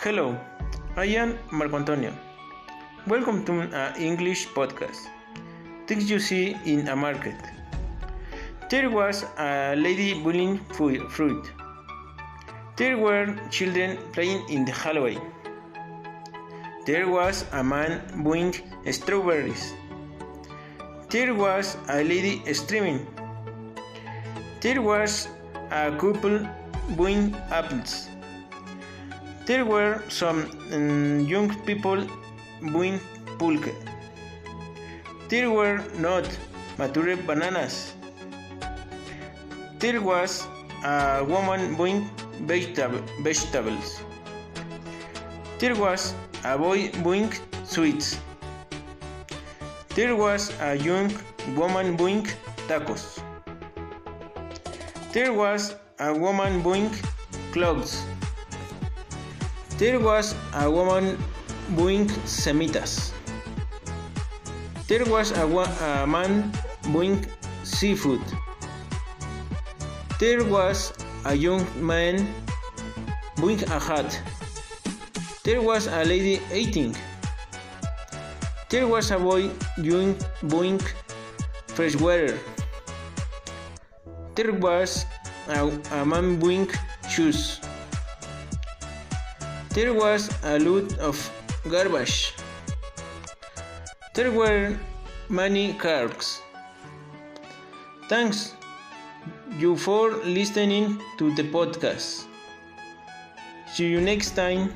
Hello, I am Marco Antonio. Welcome to an English podcast. Things you see in a market. There was a lady pulling fruit. There were children playing in the hallway. There was a man buying strawberries. There was a lady streaming. There was a couple buying apples. There were some um, young people buying pulque. There were not mature bananas. There was a woman buying vegetable, vegetables. There was a boy buying sweets. There was a young woman buying tacos. There was a woman buying clothes. There was a woman buying semitas. There was a, a man buying seafood. There was a young man buying a hat. There was a lady eating. There was a boy doing buying fresh water. There was a, a man buying shoes. There was a lot of garbage. There were many cars. Thanks you for listening to the podcast. See you next time.